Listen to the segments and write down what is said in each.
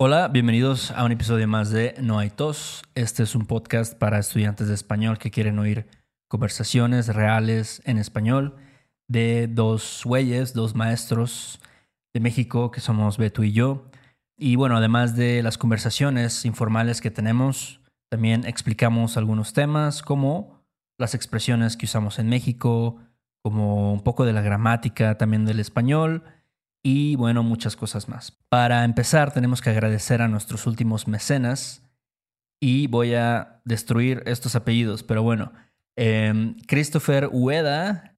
Hola, bienvenidos a un episodio más de No hay tos. Este es un podcast para estudiantes de español que quieren oír conversaciones reales en español de dos güeyes, dos maestros de México que somos Beto y yo. Y bueno, además de las conversaciones informales que tenemos, también explicamos algunos temas como las expresiones que usamos en México, como un poco de la gramática también del español y bueno, muchas cosas más. Para empezar, tenemos que agradecer a nuestros últimos mecenas y voy a destruir estos apellidos, pero bueno, em, Christopher Ueda,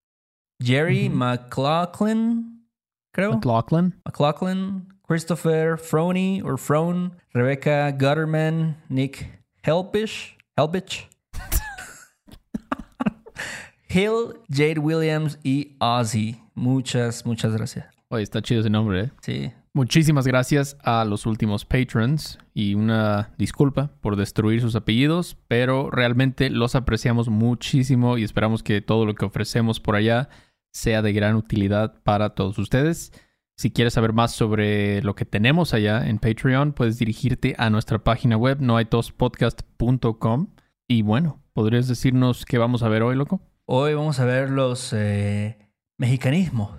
Jerry McLaughlin, creo. McLaughlin. McLaughlin, Christopher Froney or Frone, Rebecca Gutterman, Nick Helpish, Helpich, Hill, Jade Williams y Ozzy. Muchas, muchas gracias. Oye, está chido ese nombre, ¿eh? Sí. Muchísimas gracias a los últimos patrons y una disculpa por destruir sus apellidos, pero realmente los apreciamos muchísimo y esperamos que todo lo que ofrecemos por allá sea de gran utilidad para todos ustedes. Si quieres saber más sobre lo que tenemos allá en Patreon, puedes dirigirte a nuestra página web noaitospodcast.com. Y bueno, ¿podrías decirnos qué vamos a ver hoy, loco? Hoy vamos a ver los eh, mexicanismos,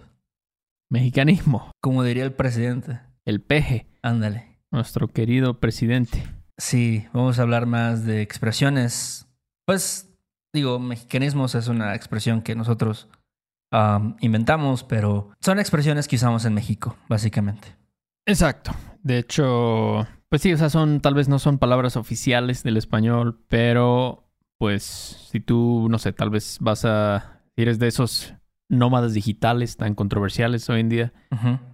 Mexicanismo, como diría el presidente. el peje, Ándale. nuestro querido presidente. Sí, vamos a hablar más de expresiones. Pues, digo, mexicanismos es una expresión que nosotros um, inventamos, pero son expresiones que usamos en México, básicamente. Exacto. De hecho, pues sí, o sea, son, tal vez no son palabras oficiales del español, pero pues si tú, no sé, tal vez vas a, si eres de esos nómadas digitales tan controversiales hoy en día,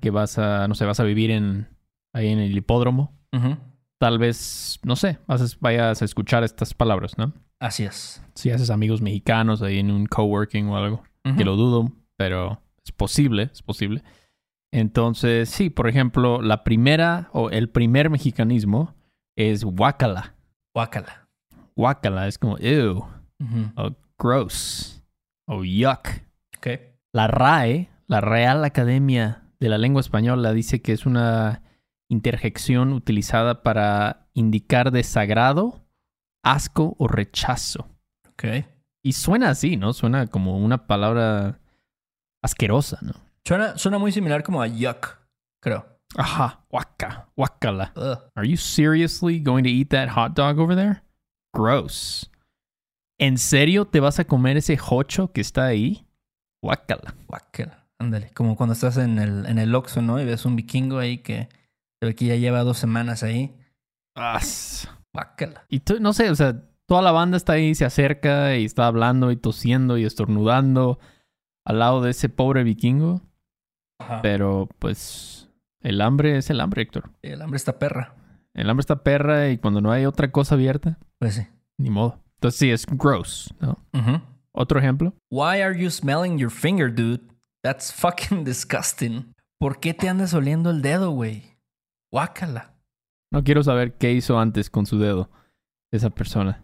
que vas a, no sé, vas a vivir en, ahí en el hipódromo, tal vez, no sé, vas vayas a escuchar estas palabras, ¿no? Así es. Si haces amigos mexicanos ahí en un coworking o algo, que lo dudo, pero es posible, es posible. Entonces, sí, por ejemplo, la primera o el primer mexicanismo es guacala. Guácala. Guacala es como ew, Ujú. o gross, o yuck. La RAE, la Real Academia de la Lengua Española, dice que es una interjección utilizada para indicar desagrado, asco o rechazo. Ok. Y suena así, ¿no? Suena como una palabra asquerosa, ¿no? Suena, suena muy similar como a yuck, creo. Ajá, guaca, guacala. Ugh. Are you seriously going to eat that hot dog over there? Gross. ¿En serio te vas a comer ese hocho que está ahí? Guacala. Guácala. Ándale. Como cuando estás en el, en el Oxxo, ¿no? Y ves un vikingo ahí que se ve que ya lleva dos semanas ahí. As. Guácala. Y tú, no sé, o sea, toda la banda está ahí, se acerca y está hablando y tosiendo y estornudando al lado de ese pobre vikingo. Ajá. Pero pues el hambre es el hambre, Héctor. El hambre está perra. El hambre está perra y cuando no hay otra cosa abierta, Pues sí. ni modo. Entonces sí, es gross, ¿no? Ujú. Otro ejemplo. Why are you smelling your finger, dude? That's fucking disgusting. ¿Por qué te andas oliendo el dedo, güey? Guácala. No quiero saber qué hizo antes con su dedo esa persona.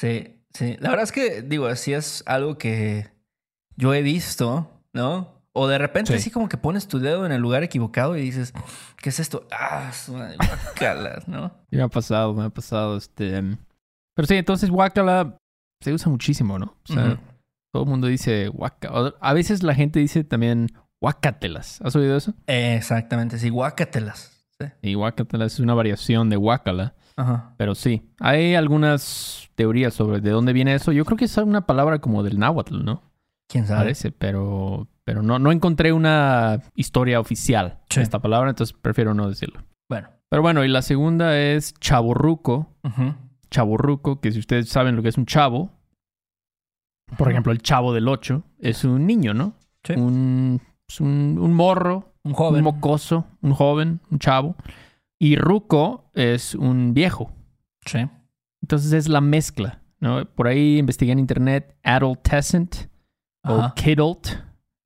Sí, sí. La verdad es que, digo, así es algo que yo he visto, ¿no? O de repente Sí. así como que pones tu dedo en el lugar equivocado y dices, ¿qué es esto? Ah, su madre, guácala, ¿no? Me ha pasado, me ha pasado este... em, Pero sí, entonces guacala se usa muchísimo, ¿no? O sea, todo el mundo dice guaca. A veces la gente dice también guacatelas. ¿Has oído eso? Exactamente, sí, guácatelas. Sí. Y guacatelas es una variación de guacala. Ajá. Pero sí, hay algunas teorías sobre de dónde viene eso. Yo creo que es una palabra como del náhuatl, ¿no? ¿Quién sabe? Parece, pero, pero no, no encontré una historia oficial Sí. de esta palabra, entonces prefiero no decirlo. Bueno. Pero bueno, y la segunda es chaborruco. Ujú. Chaborruco, que si ustedes saben lo que es un chavo, por ejemplo, el chavo del 8 es un niño, ¿no? Sí. Un, es un, un morro, Un joven. un mocoso, un joven, un chavo. Y ruco es un viejo. Sí. Entonces es la mezcla, ¿no? Por ahí investigué en internet adolescent o Ajá. kidult,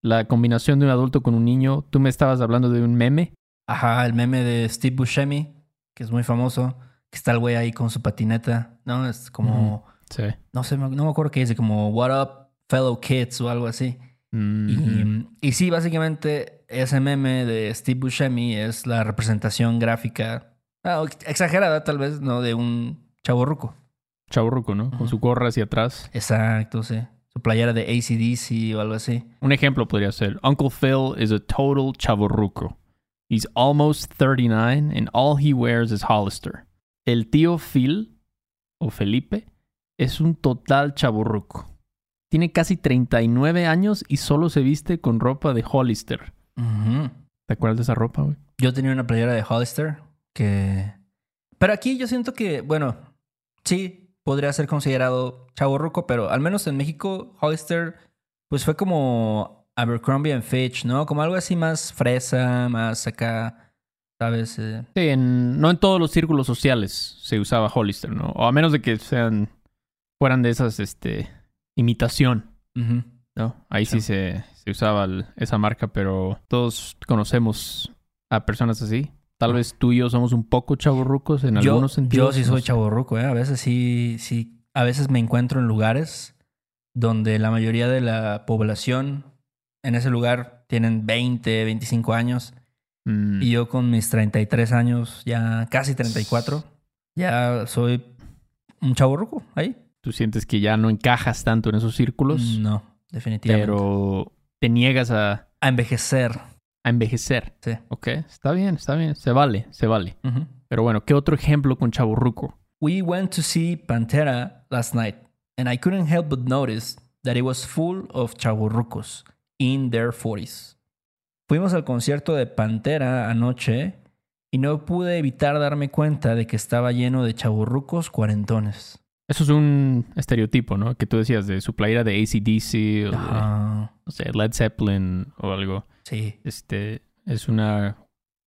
la combinación de un adulto con un niño. Tú me estabas hablando de un meme. Ajá, el meme de Steve Buscemi, que es muy famoso, que está el güey ahí con su patineta, ¿no? Es como, Sí. no sé, no me acuerdo qué dice, como What up, fellow kids o algo así. Mm, Y, y sí, básicamente ese meme de Steve Buscemi es la representación gráfica Ah, exagerada tal vez, ¿no? De un chaborruco. Chaborruco, ¿no? Con su gorra hacia atrás. Exacto, sí. Su playera de ACDC o algo así. Un ejemplo podría ser, Uncle Phil is a total chaborruco. He's almost 39 and all he wears is Hollister. El tío Phil, o Felipe, es un total chaborruco. Tiene casi 39 años y solo se viste con ropa de Hollister. ¿Te acuerdas de esa ropa, güey? Yo tenía una playera de Hollister que... Pero aquí yo siento que, bueno, sí, podría ser considerado chaborruco, pero al menos en México, Hollister, pues fue como Abercrombie and Fitch, ¿no? Como algo así más fresa, más acá, ¿sabes? Eh, sí, no en todos los círculos sociales se usaba Hollister, ¿no? O a menos de que sean, fueran de esas, este, imitación, ¿no? Ahí sí, se, se, usaba esa marca, pero todos conocemos a personas así. Tal vez tú y yo somos un poco chavorrucos en algunos sentidos. Yo sí soy chavorruco, ¿eh? A veces sí, sí, a veces me encuentro en lugares donde la mayoría de la población en ese lugar tienen 20, 25 años. Mm. Y yo con mis 33 años, ya casi 34, ya soy un chavorruco ahí. ¿Tú sientes que ya no encajas tanto en esos círculos? No, definitivamente. Pero te niegas a... A envejecer. A envejecer. Sí. Ok, está bien, está bien. Se vale, se vale. Pero bueno, ¿qué otro ejemplo con chavorruco? We went to see Pantera last night, and I couldn't help but notice that it was full of chavorrucos in their 40s. Fuimos al concierto de Pantera anoche y no pude evitar darme cuenta de que estaba lleno de chaburrucos cuarentones. Eso es un estereotipo, ¿no? Que tú decías de su playera de ACDC o de, no sé, Led Zeppelin o algo. Sí. Este es una,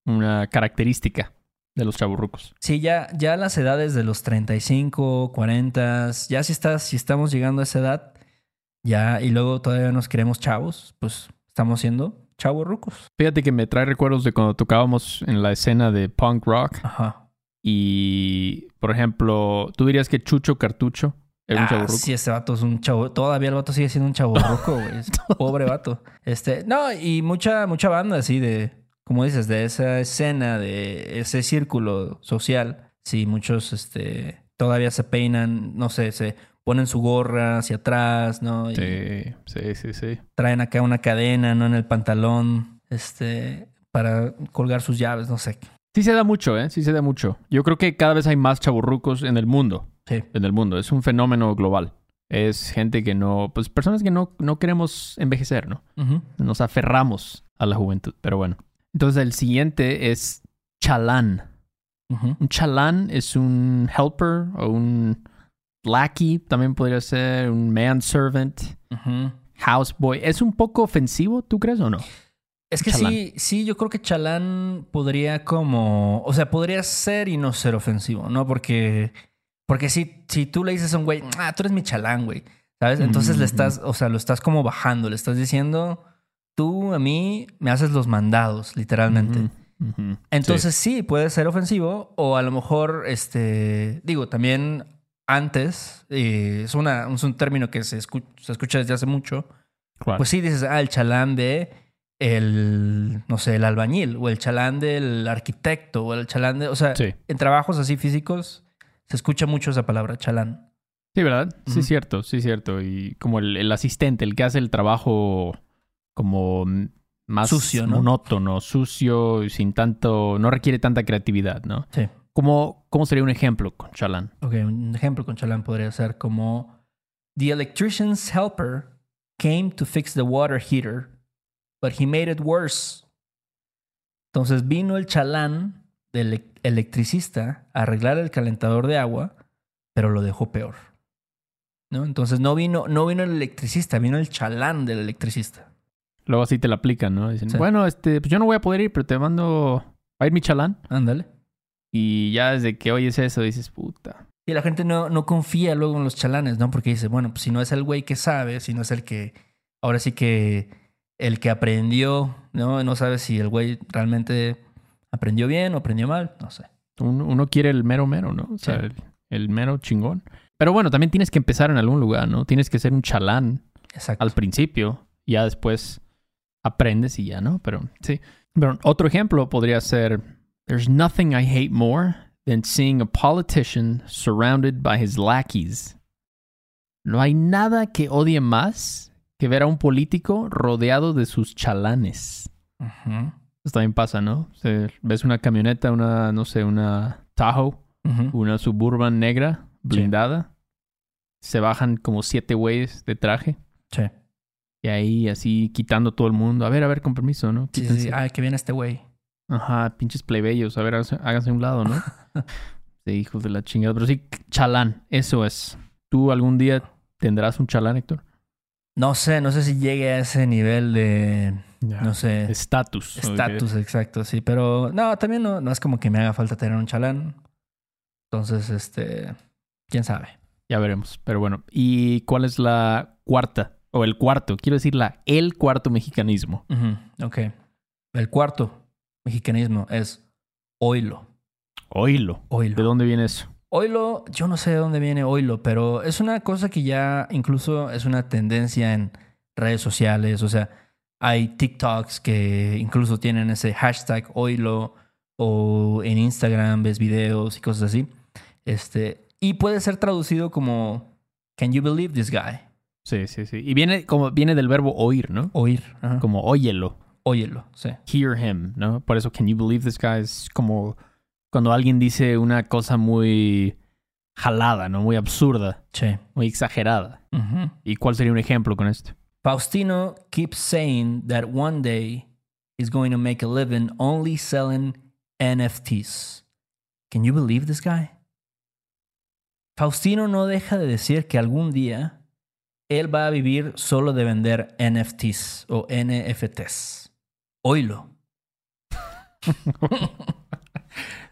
una característica de los chaburrucos. Sí, ya, ya las edades de los 35, 40, ya si estás, si estamos llegando a esa edad, ya, y luego todavía nos queremos chavos, pues estamos siendo chavos rucos. Fíjate que me trae recuerdos de cuando tocábamos en la escena de punk rock. Ajá. Y, por ejemplo, ¿tú dirías que Chucho Cartucho era un ah, Sí, ese vato es un chavo. Todavía el vato sigue siendo un chavo güey. Pobre vato. Este, no, y mucha, mucha banda así de, como dices, de esa escena, de ese círculo social. Sí, muchos, este, todavía se peinan, no sé, se ponen su gorra hacia atrás, ¿no? sí, sí, sí, sí. Traen acá una cadena, ¿no? En el pantalón, este, para colgar sus llaves, no sé. Sí se da mucho, ¿eh? Sí se da mucho. Yo creo que cada vez hay más chaburrucos en el mundo. Sí. En el mundo. Es un fenómeno global. Es gente que no... Pues personas que no, no queremos envejecer, ¿no? Nos aferramos a la juventud. Pero bueno. Entonces el siguiente es chalán. Un chalán es un helper o un lackey. También podría ser un manservant. Houseboy. ¿Es un poco ofensivo, tú crees o no? Es que sí, sí, yo creo que Chalán podría como, o sea, podría ser y no ser ofensivo, ¿no? Porque, porque si, si tú le dices a un güey, ah, tú eres mi Chalán, güey, ¿sabes? Entonces le estás, o sea, lo estás como bajando, le estás diciendo, tú a mí me haces los mandados, literalmente. Entonces sí. puede ser ofensivo o a lo mejor, este, digo, también antes, eh, es, una, es un término que se, se escucha desde hace mucho, pues sí dices, ah, el Chalán de el, no sé, el albañil o el chalán del arquitecto o el chalán de, o sea, en trabajos así físicos se escucha mucho esa palabra, chalán. Sí, ¿verdad? Sí, es cierto, sí, cierto. Y como el, asistente, el que hace el trabajo como más sucio, monótono, sucio, sin tanto, no requiere tanta creatividad, ¿no? Sí. ¿Cómo, cómo sería un ejemplo con chalán? Ok, un ejemplo con chalán podría ser como The electrician's helper came to fix the water heater but he made it worse. Entonces vino el chalán del electricista a arreglar el calentador de agua, pero lo dejó peor. ¿No? Entonces no vino, no vino el electricista, vino el chalán del electricista. Luego así te la aplican, ¿no? Dicen, bueno, este, pues yo no voy a poder ir, pero te mando. ¿Va a ir mi chalán? Ándale. Y ya desde que oyes eso dices, puta. Y la gente no, no confía luego en los chalanes, ¿no? Porque dice, bueno, pues si no es el güey que sabe, si no es el que. Ahora sí que el que aprendió, ¿no? No sabe si el güey realmente aprendió bien o aprendió mal, no sé. Uno, quiere el mero mero, ¿no? O sea, el, mero chingón. Pero bueno, también tienes que empezar en algún lugar, ¿no? Tienes que ser un chalán al principio, ya después aprendes y ya, ¿no? Pero sí. Pero otro ejemplo podría ser, There's nothing I hate more than seeing a politician surrounded by his lackeys. No hay nada que odie más que ver a un político rodeado de sus chalanes. Ujú, Esto también pasa, ¿no? Se- ves una camioneta, una, no sé, una Tahoe, una Suburban negra, blindada. Se bajan como siete güeyes de traje. Sí. Y ahí así quitando todo el mundo. A ver, a ver, con permiso, ¿no? Sí, sí, Quítense. sí. Ay, que viene este güey. Ajá, pinches plebeyos. A ver, háganse, un lado, ¿no? sí, hijos de la chingada. Pero sí, chalán, eso es. ¿Tú algún día tendrás un chalán, Héctor? No sé, no sé si llegue a ese nivel de, no sé, Estatus. estatus exacto, sí. Pero no, también no, no es como que me haga falta tener un chalán. Entonces, este, quién sabe. Ya veremos. Pero bueno, ¿y cuál es la cuarta? O el cuarto, quiero decir la el cuarto mexicanismo. Ujú, Ok. El cuarto mexicanismo es oilo. Oílo. Oilo. ¿De dónde viene eso? Oilo, yo no sé de dónde viene oilo, pero es una cosa que ya incluso es una tendencia en redes sociales. O sea, hay TikToks que incluso tienen ese hashtag oilo o en Instagram ves videos y cosas así. Este, y puede ser traducido como Can you believe this guy? Sí, sí, sí. Y viene como viene del verbo oír, ¿no? Oír. ajá. Como óyelo. Óyelo, sí. Hear him, ¿no? Por eso, can you believe this guy? Es como cuando alguien dice una cosa muy jalada, ¿no? Muy absurda, Sí. muy exagerada. ¿Y cuál sería un ejemplo con esto? Faustino keeps saying that one day he's going to make a living only selling NFTs. Can you believe this guy? Faustino no deja de decir que algún día él va a vivir solo de vender NFTs o NFTs. Oilo.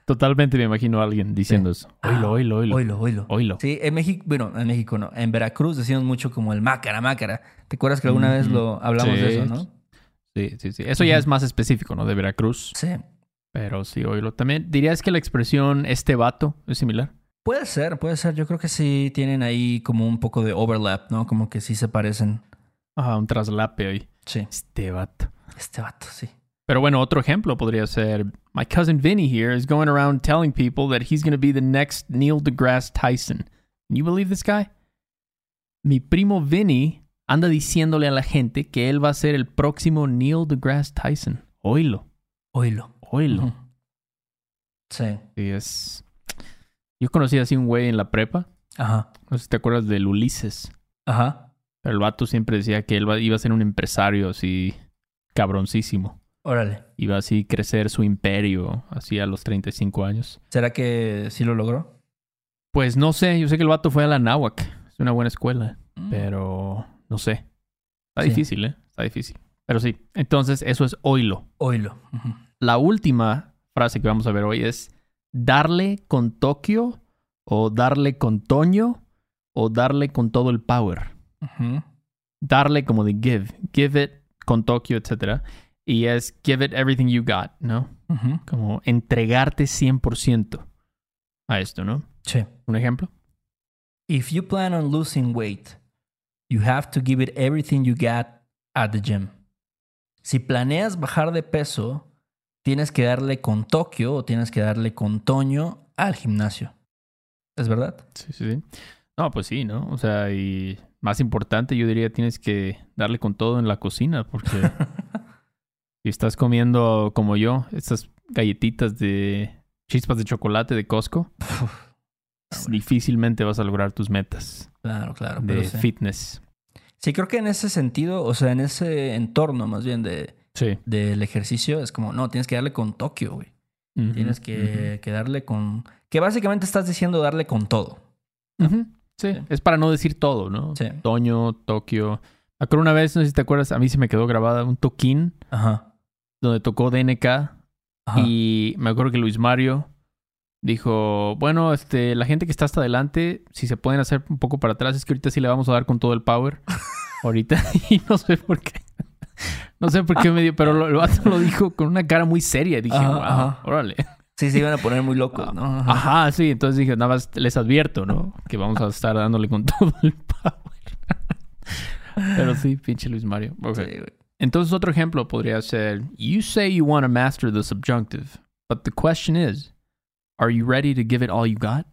Totalmente me imagino a alguien diciendo eso. Oílo, Ah, oílo, oílo. Oilo, oilo. Oílo. Sí, en México, bueno, en México no, en Veracruz decimos mucho como el mácara, mácara. ¿Te acuerdas que alguna vez lo hablamos de eso, no? Sí, sí, sí. Eso ya es más específico, ¿no? De Veracruz. Sí. Pero sí, oílo. También dirías que la expresión este vato es similar. Puede ser, puede ser. Yo creo que sí tienen ahí como un poco de overlap, ¿no? Como que sí se parecen. Ajá, un traslape ahí. Sí. Este vato. Este vato, sí. Pero bueno, otro ejemplo podría ser, my cousin Vinny here is going around telling people that he's going to be the next Neil deGrasse Tyson. Can you believe this guy? Mi primo Vinny anda diciéndole a la gente que él va a ser el próximo Neil deGrasse Tyson. Oílo, Oilo. oílo. Ujú. Sí. Sí, es... Yo conocí así un güey en la prepa. Ajá. No sé si te acuerdas del Ulises. Ajá. Pero el vato siempre decía que él iba a ser un empresario así cabroncísimo. Órale. Iba así a crecer su imperio así a los 35 años. ¿Será que sí lo logró? Pues no sé, yo sé que el vato fue a la náhuac. Es una buena escuela, Mm. pero no sé. Está Sí. difícil, ¿eh? Está difícil. Pero sí, entonces eso es. Oilo. Ujú. La última frase que vamos a ver hoy es darle con Tokio o darle con Toño o darle con todo el power. Darle como de give. Give it con Tokio, etc. Y es give it everything you got, ¿no? Ujú. Como entregarte 100% a esto, ¿no? Sí. Un ejemplo. If you plan on losing weight, you have to give it everything you got at the gym. Si planeas bajar de peso, tienes que darle con Tokio o tienes que darle con Toño al gimnasio. ¿Es verdad? Sí, sí, sí. No, pues sí, ¿no? O sea, y más importante, yo diría, tienes que darle con todo en la cocina, porque si estás comiendo como yo, estas galletitas de chispas de chocolate de Costco, difícilmente vas a lograr tus metas Claro, claro. Pero de sí. fitness. Sí, creo que en ese sentido, o sea, en ese entorno más bien de, Sí. del ejercicio, es como, no, tienes que darle con Tokio, güey. Tienes que, que darle con... Que básicamente estás diciendo darle con todo. Ujú. Sí, Sí. es para no decir todo, ¿no? Sí. Toño, Tokio. Acuerdo una vez, no sé si te acuerdas, a mí se me quedó grabada un toquín Ajá. donde tocó DNK Ajá. Y me acuerdo que Luis Mario dijo, bueno, este, la gente que está hasta adelante, si se pueden hacer un poco para atrás, es que ahorita sí le vamos a dar con todo el power. ahorita. y no sé por qué. No sé por qué me dio, pero lo, el vato lo dijo con una cara muy seria. Dije, Ajá, wow, ajá. órale. Sí, se iban a poner muy locos, ¿no? Ajá. Ajá, sí. Entonces dije, nada más les advierto, ¿no? Que vamos a estar dándole con todo el power. pero sí, pinche Luis Mario. Ok. Sí, güey. Entonces otro ejemplo podría ser, you say you want to master the subjunctive, but the question is, Are you ready to give it all you got?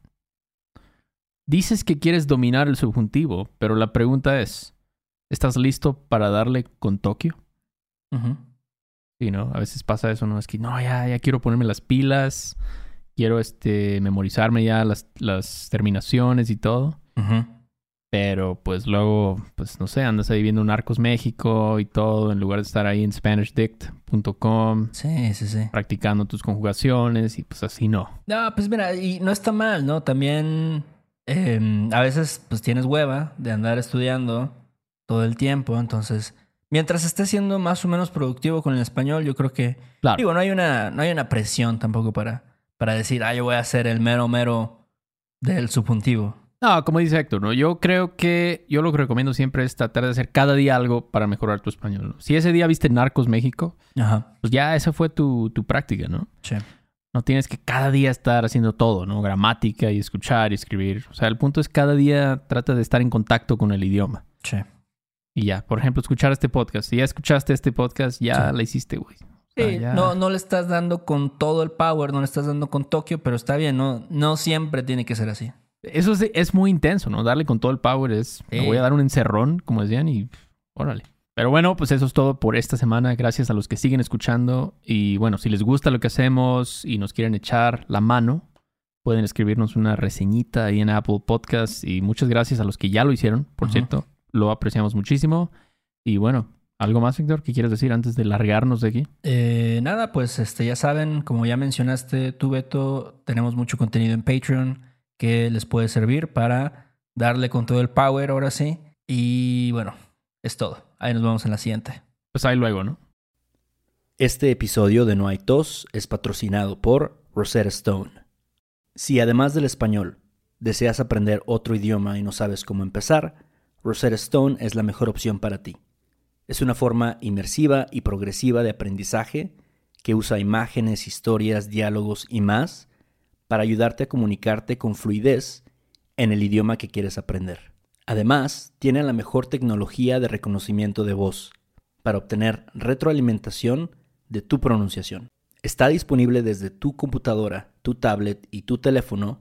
Dices que quieres dominar el subjuntivo, pero la pregunta es, ¿estás listo para darle con Tokio? Ujú. Sí, ¿no? A veces pasa eso, ¿no? Es que, no, ya, ya quiero ponerme las pilas, quiero, este, memorizarme ya las, las terminaciones y todo. Ujú. Pero pues luego, pues no sé, andas ahí viendo Narcos México y todo, en lugar de estar ahí en SpanishDict.com Sí, sí, sí. practicando tus conjugaciones y pues así no. No, pues mira, y no está mal, ¿no? También eh, a veces pues tienes hueva de andar estudiando todo el tiempo, entonces mientras estés siendo más o menos productivo con el español, yo creo que Claro. digo, no hay una no hay una presión tampoco para para decir, "Ah, yo voy a ser el mero mero del subjuntivo." No, como dice Héctor, ¿no? Yo creo que yo lo que recomiendo siempre es tratar de hacer cada día algo para mejorar tu español. ¿no? Si ese día viste Narcos México, Ajá. pues ya esa fue tu, tu práctica, ¿no? Sí. No tienes que cada día estar haciendo todo, ¿no? Gramática y escuchar y escribir. O sea, el punto es cada día trata de estar en contacto con el idioma. Sí. Y ya, por ejemplo, escuchar este podcast. Si ya escuchaste este podcast, ya Sí. la hiciste, güey. Sí, ya- no, no le estás dando con todo el power, no le estás dando con Tokio, pero está bien, no, no siempre tiene que ser así. Eso es, es muy intenso, ¿no? Darle con todo el power es... Me Sí. voy a dar un encerrón, como decían, y... pff, Órale. Pero bueno, pues eso es todo por esta semana. Gracias a los que siguen escuchando. Y bueno, si les gusta lo que hacemos y nos quieren echar la mano, pueden escribirnos una reseñita ahí en Apple Podcasts. Y muchas gracias a los que ya lo hicieron, por cierto. Lo apreciamos muchísimo. Y bueno, ¿algo más, Víctor, que quieres decir antes de largarnos de aquí? Eh, nada, pues este, ya saben, como ya mencionaste tú, Beto, tenemos mucho contenido en Patreon que les puede servir para darle con todo el power ahora sí. Y bueno, es todo. Ahí nos vemos en la siguiente. Pues ahí luego, ¿no? Este episodio de No hay tos es patrocinado por Rosetta Stone. Si además del español deseas aprender otro idioma y no sabes cómo empezar, Rosetta Stone es la mejor opción para ti. Es una forma inmersiva y progresiva de aprendizaje que usa imágenes, historias, diálogos y más para ayudarte a comunicarte con fluidez en el idioma que quieres aprender. Además, tiene la mejor tecnología de reconocimiento de voz para obtener retroalimentación de tu pronunciación. Está disponible desde tu computadora, tu tablet y tu teléfono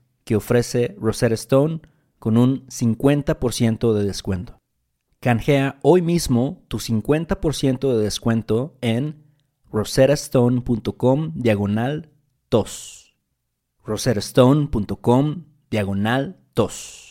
que ofrece Rosetta Stone con un 50% de descuento. Canjea hoy mismo tu 50% de descuento en rosettastone.com diagonal tos. rosettastone.com diagonal tos.